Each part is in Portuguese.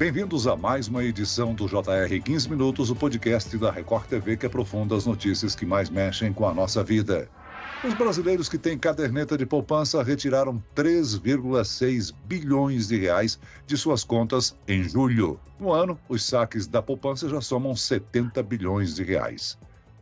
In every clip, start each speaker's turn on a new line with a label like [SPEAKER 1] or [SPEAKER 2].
[SPEAKER 1] Bem-vindos a mais uma edição do JR 15 Minutos, o podcast da Record TV que aprofunda as notícias que mais mexem com a nossa vida. Os brasileiros que têm caderneta de poupança retiraram 3,6 bilhões de reais de suas contas em julho. No ano, os saques da poupança já somam 70 bilhões de reais.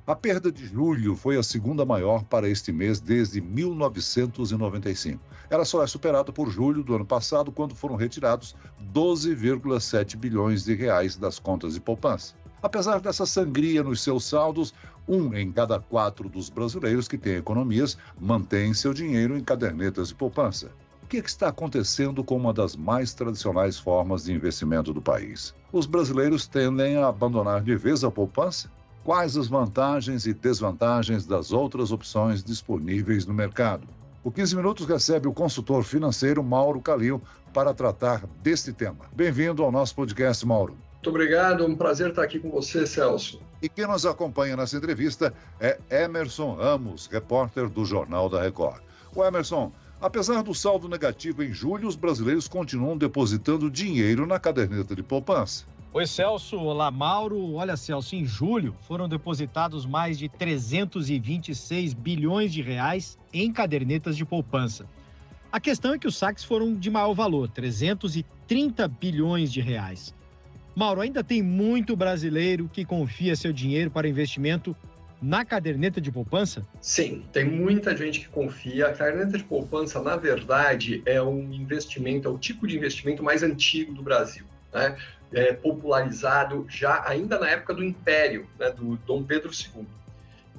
[SPEAKER 1] A perda de julho foi a segunda maior para este mês desde 1995. Ela só é superada por julho do ano passado, quando foram retirados 12,7 bilhões de reais das contas de poupança. Apesar dessa sangria nos seus saldos, um em cada quatro dos brasileiros que têm economias mantém seu dinheiro em cadernetas de poupança. O que está acontecendo com uma das mais tradicionais formas de investimento do país? Os brasileiros tendem a abandonar de vez a poupança? Quais as vantagens e desvantagens das outras opções disponíveis no mercado? O 15 Minutos recebe o consultor financeiro Mauro Calil para tratar deste tema. Bem-vindo ao nosso podcast, Mauro.
[SPEAKER 2] Muito obrigado, é um prazer estar aqui com você, Celso.
[SPEAKER 1] E quem nos acompanha nessa entrevista é Emerson Ramos, repórter do Jornal da Record. O Emerson, apesar do saldo negativo em julho, os brasileiros continuam depositando dinheiro na caderneta de poupança.
[SPEAKER 3] Oi, Celso. Olá, Mauro. Olha, Celso, em julho foram depositados mais de 326 bilhões de reais em cadernetas de poupança. A questão é que os saques foram de maior valor, 330 bilhões de reais. Mauro, ainda tem muito brasileiro que confia seu dinheiro para investimento na caderneta de poupança?
[SPEAKER 2] Sim, tem muita gente que confia. A caderneta de poupança, na verdade, é um investimento, é o tipo de investimento mais antigo do Brasil. Né? É, popularizado já ainda na época do Império, né, do Dom Pedro II.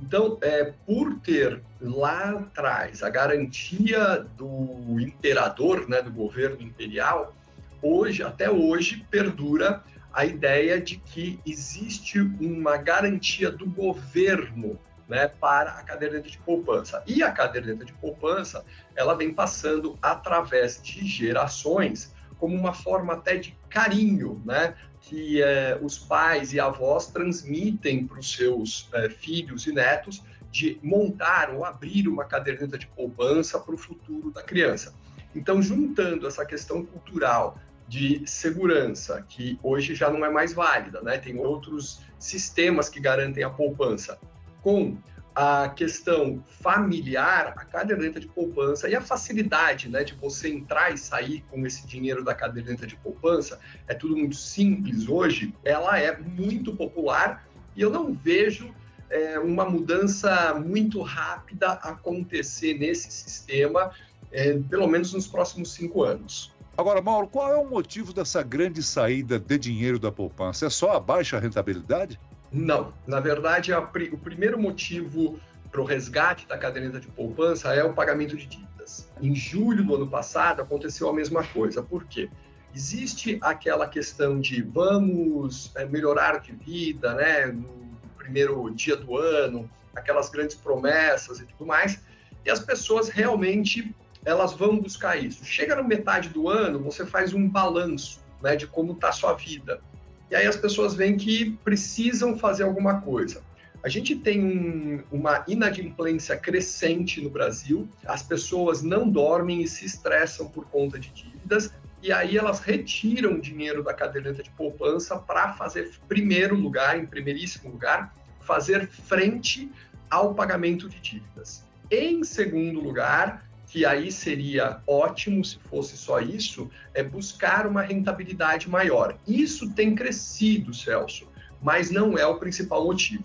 [SPEAKER 2] Então, é, por ter lá atrás a garantia do imperador, né, do governo imperial, hoje, até hoje, perdura a ideia de que existe uma garantia do governo né, para a caderneta de poupança. E a caderneta de poupança, ela vem passando através de gerações como uma forma até de carinho, né? Que é, os pais e avós transmitem para os seus é, filhos e netos de montar ou abrir uma caderneta de poupança para o futuro da criança. Então, juntando essa questão cultural de segurança, que hoje já não é mais válida, né? Tem outros sistemas que garantem a poupança, com a questão familiar, a caderneta de poupança e a facilidade né, de você entrar e sair com esse dinheiro da caderneta de poupança, é tudo muito simples hoje, ela é muito popular e eu não vejo é, uma mudança muito rápida acontecer nesse sistema, é, pelo menos nos próximos cinco anos.
[SPEAKER 1] Agora, Mauro, qual é o motivo dessa grande saída de dinheiro da poupança? É só a baixa rentabilidade?
[SPEAKER 2] Não. Na verdade, a, o primeiro motivo para o resgate da caderneta de poupança é o pagamento de dívidas. Em julho do ano passado aconteceu a mesma coisa. Por quê? Existe aquela questão de vamos é, melhorar de vida, né, no primeiro dia do ano, aquelas grandes promessas e tudo mais, e as pessoas realmente elas vão buscar isso. Chega na metade do ano, você faz um balanço, né, de como está a sua vida. E aí as pessoas veem que precisam fazer alguma coisa. A gente tem um, uma inadimplência crescente no Brasil, as pessoas não dormem e se estressam por conta de dívidas, e aí elas retiram dinheiro da caderneta de poupança para fazer, primeiro lugar, em primeiríssimo lugar, fazer frente ao pagamento de dívidas. Em segundo lugar, que aí seria ótimo se fosse só isso, é buscar uma rentabilidade maior. Isso tem crescido, Celso, mas não é o principal motivo.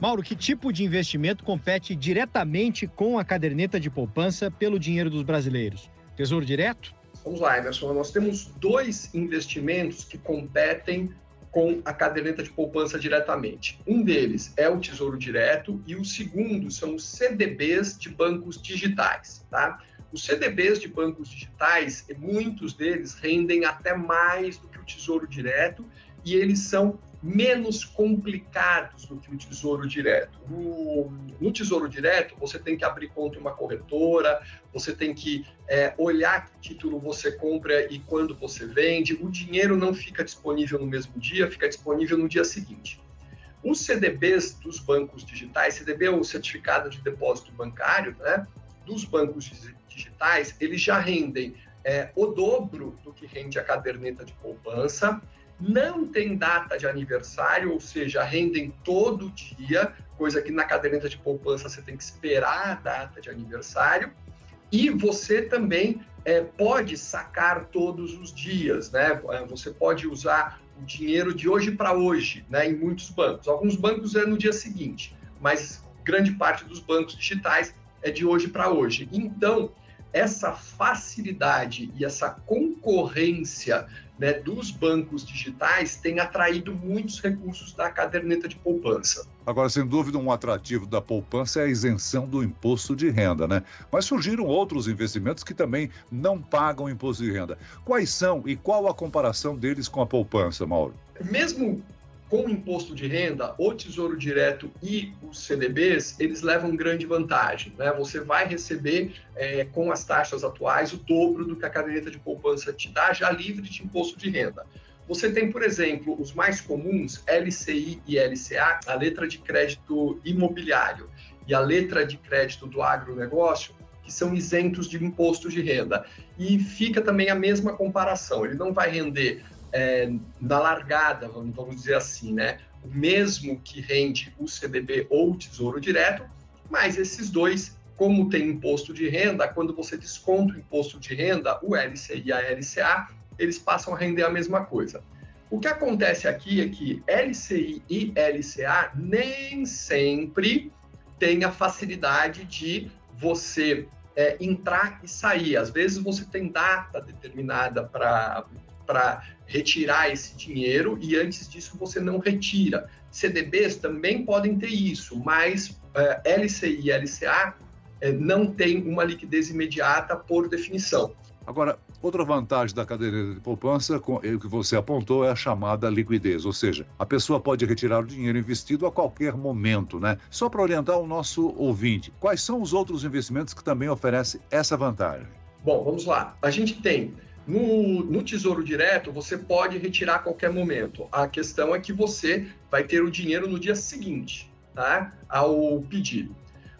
[SPEAKER 3] Mauro, que tipo de investimento compete diretamente com a caderneta de poupança pelo dinheiro dos brasileiros? Tesouro direto?
[SPEAKER 2] Vamos lá, Emerson. Nós temos dois investimentos que competem com a caderneta de poupança diretamente. Um deles é o Tesouro Direto e o segundo são os CDBs de bancos digitais, tá? Os CDBs de bancos digitais, muitos deles rendem até mais do que o Tesouro Direto e eles são menos complicados do que o Tesouro Direto. No, no, Tesouro Direto, você tem que abrir conta em uma corretora, você tem que é, olhar que título você compra e quando você vende. O dinheiro não fica disponível no mesmo dia, fica disponível no dia seguinte. Os CDBs dos bancos digitais, CDB é o certificado de depósito bancário, né? Dos bancos digitais, eles já rendem é, o dobro do que rende a caderneta de poupança não tem data de aniversário, ou seja, rendem todo dia, coisa que na caderneta de poupança você tem que esperar a data de aniversário. E você também é, pode sacar todos os dias, né? É, você pode usar o dinheiro de hoje para hoje, né? Em muitos bancos. Alguns bancos é no dia seguinte, mas grande parte dos bancos digitais é de hoje para hoje. Então, essa facilidade e essa concorrência né, dos bancos digitais tem atraído muitos recursos da caderneta de poupança.
[SPEAKER 1] Agora, sem dúvida, um atrativo da poupança é a isenção do imposto de renda, né? Mas surgiram outros investimentos que também não pagam imposto de renda. Quais são e qual a comparação deles com a poupança, Mauro?
[SPEAKER 2] Mesmo com imposto de renda, o Tesouro Direto e os CDBs, eles levam grande vantagem. Né? Você vai receber, é, com as taxas atuais, o dobro do que a caderneta de poupança te dá, já livre de imposto de renda. Você tem, por exemplo, os mais comuns, LCI e LCA, a letra de crédito imobiliário e a letra de crédito do agronegócio, que são isentos de imposto de renda. E fica também a mesma comparação, ele não vai render é, na largada, vamos dizer assim, né? O mesmo que rende o CDB ou o Tesouro Direto, mas esses dois, como tem imposto de renda, quando você desconta o imposto de renda, o LCI e a LCA, eles passam a render a mesma coisa. O que acontece aqui é que LCI e LCA nem sempre tem a facilidade de você é, entrar e sair. Às vezes você tem data determinada para retirar esse dinheiro e antes disso você não retira. CDBs também podem ter isso, mas é, LCI e LCA é, não tem uma liquidez imediata por definição.
[SPEAKER 1] Agora, outra vantagem da cadeira de poupança, com, o que você apontou, é a chamada liquidez, ou seja, a pessoa pode retirar o dinheiro investido a qualquer momento, né? Só para orientar o nosso ouvinte, quais são os outros investimentos que também oferecem essa vantagem?
[SPEAKER 2] Bom, vamos lá. A gente tem no, no, Tesouro Direto, você pode retirar a qualquer momento. A questão é que você vai ter o dinheiro no dia seguinte, tá? Ao pedido.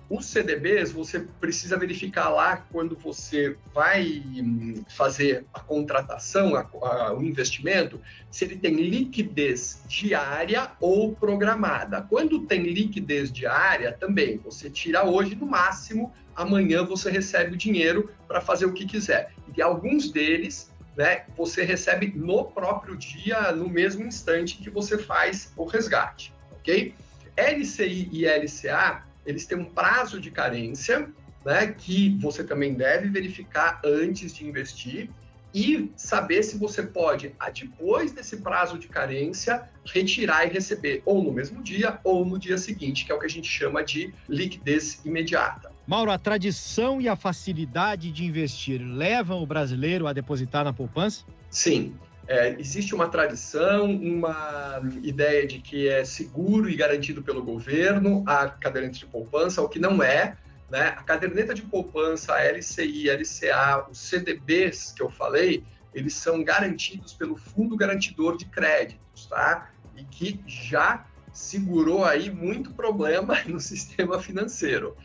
[SPEAKER 2] Os CDBs, você precisa verificar lá quando você vai hum, fazer a contratação, a, a, o investimento, se ele tem liquidez diária ou programada. Quando tem liquidez diária, também, você tira hoje no máximo, amanhã você recebe o dinheiro para fazer o que quiser. E alguns deles, né, você recebe no próprio dia, no mesmo instante que você faz o resgate, ok? LCI e LCA eles têm um prazo de carência, né, que você também deve verificar antes de investir e saber se você pode, depois desse prazo de carência, retirar e receber ou no mesmo dia ou no dia seguinte, que é o que a gente chama de liquidez imediata.
[SPEAKER 3] Mauro, a tradição e a facilidade de investir levam o brasileiro a depositar na poupança?
[SPEAKER 2] Sim. É, existe uma tradição, uma ideia de que é seguro e garantido pelo governo a caderneta de poupança, o que não é. Né? A caderneta de poupança, a LCI, a LCA, os CDBs que eu falei, eles são garantidos pelo Fundo Garantidor de Créditos, tá? E que já segurou aí muito problema no sistema financeiro.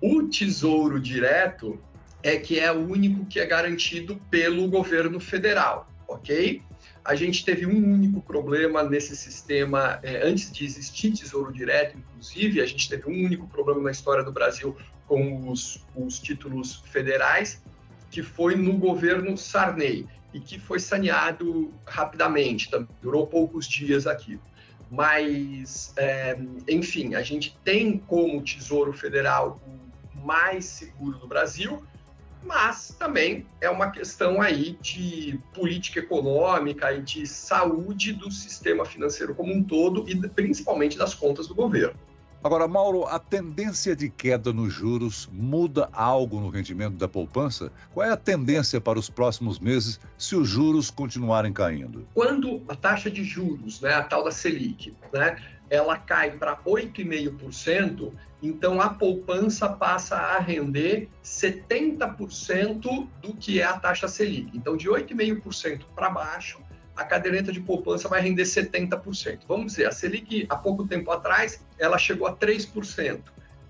[SPEAKER 2] O Tesouro Direto é que é o único que é garantido pelo governo federal ok? A gente teve um único problema nesse sistema, é, antes de existir Tesouro Direto, inclusive, a gente teve um único problema na história do Brasil com os, os títulos federais, que foi no governo Sarney, e que foi saneado rapidamente, durou poucos dias aqui. Mas, é, enfim, a gente tem como Tesouro Federal o mais seguro do Brasil, mas também é uma questão aí de política econômica e de saúde do sistema financeiro como um todo e principalmente das contas do governo.
[SPEAKER 1] Agora, Mauro, a tendência de queda nos juros muda algo no rendimento da poupança? Qual é a tendência para os próximos meses se os juros continuarem caindo?
[SPEAKER 2] Quando a taxa de juros, né, a tal da Selic, né, ela cai para 8,5%, então a poupança passa a render 70% do que é a taxa Selic. Então, de 8,5% para baixo, a caderneta de poupança vai render 70%. Vamos dizer, a Selic, há pouco tempo atrás, ela chegou a 3%.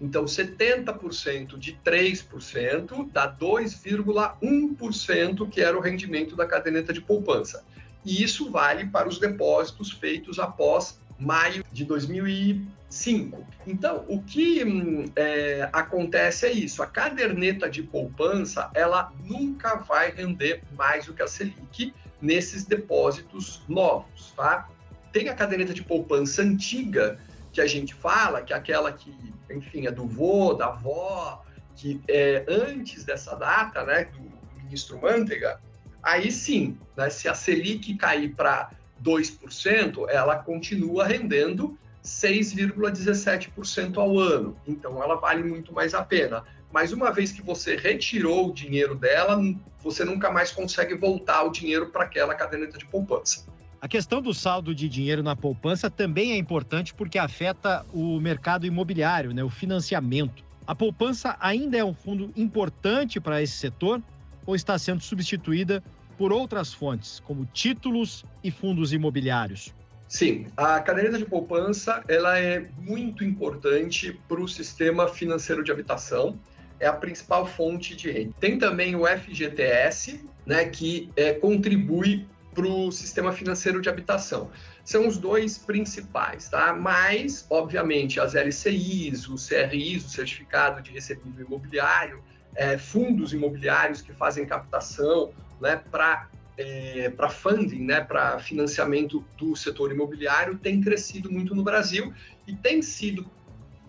[SPEAKER 2] Então, 70% de 3% dá 2,1%, que era o rendimento da caderneta de poupança. e isso vale para os depósitos feitos após maio de 2005. Então, o que hum, é, acontece é isso: a caderneta de poupança ela nunca vai render mais do que a Selic nesses depósitos novos, tá? Tem a caderneta de poupança antiga que a gente fala, que é aquela que, enfim, é do vô, da avó, que é antes dessa data, né, do ministro Manteiga, aí sim, né, se a Selic cair para 2%, ela continua rendendo 6,17% ao ano. Então, ela vale muito mais a pena. Mas uma vez que você retirou o dinheiro dela, você nunca mais consegue voltar o dinheiro para aquela caderneta de poupança.
[SPEAKER 3] A questão do saldo de dinheiro na poupança também é importante porque afeta o mercado imobiliário, né, o financiamento. A poupança ainda é um fundo importante para esse setor ou está sendo substituída por outras fontes, como títulos e fundos imobiliários?
[SPEAKER 2] Sim, a caderneta de poupança ela é muito importante para o sistema financeiro de habitação. É a principal fonte de renda. Tem também o FGTS, né, que é, contribui para o sistema financeiro de habitação. São os dois principais, tá? Mas, obviamente, as LCIs, os CRIs, o Certificado de Recebível Imobiliário, é, fundos imobiliários que fazem captação né, para é, para funding, né, para financiamento do setor imobiliário, tem crescido muito no Brasil e tem sido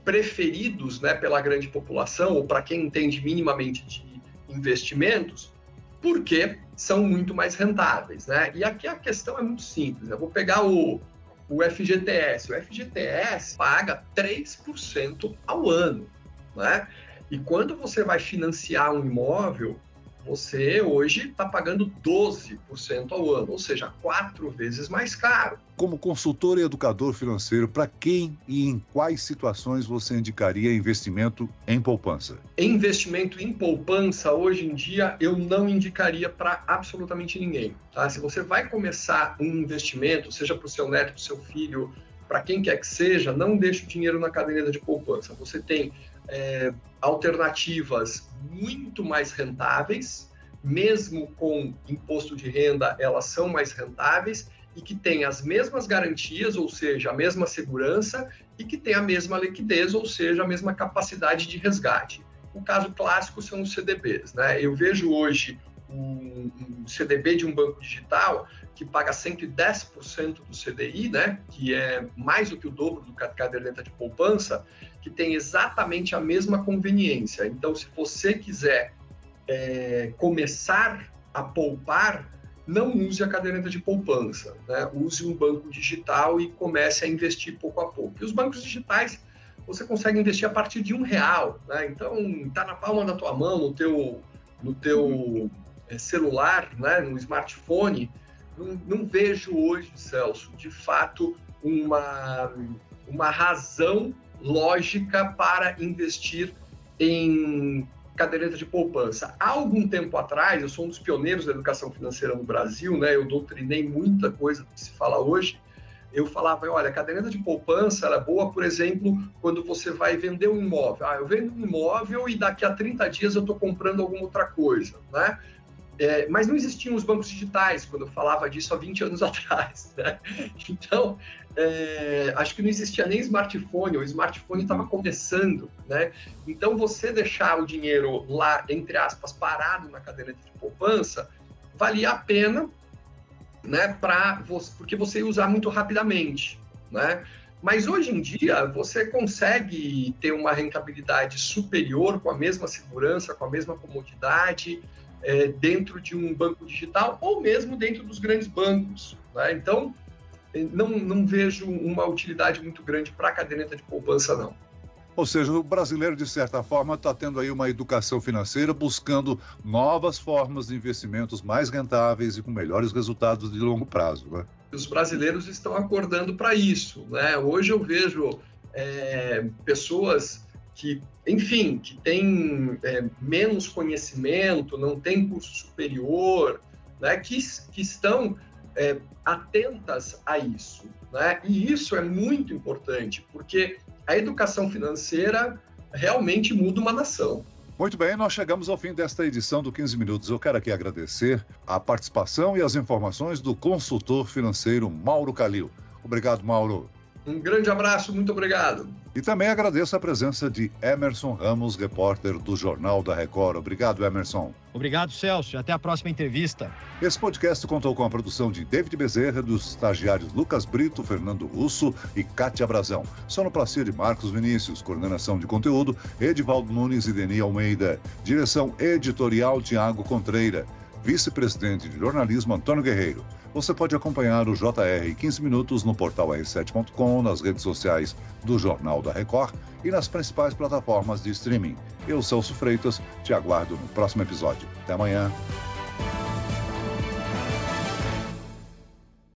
[SPEAKER 2] preferidos né, pela grande população, ou para quem entende minimamente de investimentos, porque são muito mais rentáveis. Né? E aqui a questão é muito simples. Eu vou pegar o, o FGTS. O FGTS paga 3% ao ano. Né? E quando você vai financiar um imóvel, você hoje está pagando 12% ao ano, ou seja, quatro vezes mais caro.
[SPEAKER 1] Como consultor e educador financeiro, para quem e em quais situações você indicaria investimento em poupança?
[SPEAKER 2] Investimento em poupança, hoje em dia, eu não indicaria para absolutamente ninguém. Tá? Se você vai começar um investimento, seja para o seu neto, para o seu filho, para quem quer que seja, não deixe o dinheiro na caderneta de poupança. Você tem é, alternativas muito mais rentáveis, mesmo com imposto de renda, elas são mais rentáveis e que têm as mesmas garantias, ou seja, a mesma segurança, e que têm a mesma liquidez, ou seja, a mesma capacidade de resgate. O caso clássico são os CDBs. Né? Eu vejo hoje um, um CDB de um banco digital que paga 110% do CDI, né, que é mais do que o dobro do caderneta de poupança, que tem exatamente a mesma conveniência. Então, se você quiser é, começar a poupar, não use a caderneta de poupança, né? use um banco digital e comece a investir pouco a pouco. E os bancos digitais você consegue investir a partir de um real, né? então está na palma da tua mão, no teu, no teu celular, né? no smartphone. Não, não vejo hoje, Celso, de fato, uma, uma razão lógica para investir em caderneta de poupança. Há algum tempo atrás, eu sou um dos pioneiros da educação financeira no Brasil, né? Eu doutrinei muita coisa que se fala hoje. Eu falava, olha, a caderneta de poupança é boa, por exemplo, quando você vai vender um imóvel. Ah, eu vendo um imóvel e daqui a 30 dias eu estou comprando alguma outra coisa, né? É, mas não existiam os bancos digitais quando eu falava disso há 20 anos atrás. Né? Então, é, acho que não existia nem smartphone, o smartphone estava começando. Né? Então, você deixar o dinheiro lá, entre aspas, parado na caderneta de poupança, valia a pena, né, pra você, porque você ia usar muito rapidamente. Né? Mas hoje em dia, você consegue ter uma rentabilidade superior com a mesma segurança, com a mesma comodidade é, dentro de um banco digital ou mesmo dentro dos grandes bancos. Né? Então, não, não vejo uma utilidade muito grande para a caderneta de poupança, não.
[SPEAKER 1] Ou seja, o brasileiro, de certa forma, está tendo aí uma educação financeira, buscando novas formas de investimentos mais rentáveis e com melhores resultados de longo prazo. Né?
[SPEAKER 2] Os brasileiros estão acordando para isso. Né? Hoje eu vejo é, pessoas que, enfim, que têm é, menos conhecimento, não têm curso superior, né, que, que estão é, atentas a isso. Né? E isso é muito importante, porque a educação financeira realmente muda uma nação.
[SPEAKER 1] Muito bem, nós chegamos ao fim desta edição do 15 Minutos. Eu quero aqui agradecer a participação e as informações do consultor financeiro Mauro Calil. Obrigado, Mauro.
[SPEAKER 2] Um grande abraço, muito obrigado.
[SPEAKER 1] E também agradeço a presença de Emerson Ramos, repórter do Jornal da Record. Obrigado, Emerson.
[SPEAKER 3] Obrigado, Celso. Até a próxima entrevista.
[SPEAKER 1] Esse podcast contou com a produção de David Bezerra, dos estagiários Lucas Brito, Fernando Russo e Cátia Brazão. Sonoplastia de Marcos Vinícius, coordenação de conteúdo, Edivaldo Nunes e Deni Almeida. Direção editorial Tiago Contreira. Vice-presidente de jornalismo Antônio Guerreiro. Você pode acompanhar o JR 15 Minutos no portal r7.com, nas redes sociais do Jornal da Record e nas principais plataformas de streaming. Eu, Celso Freitas, te aguardo no próximo episódio. Até amanhã.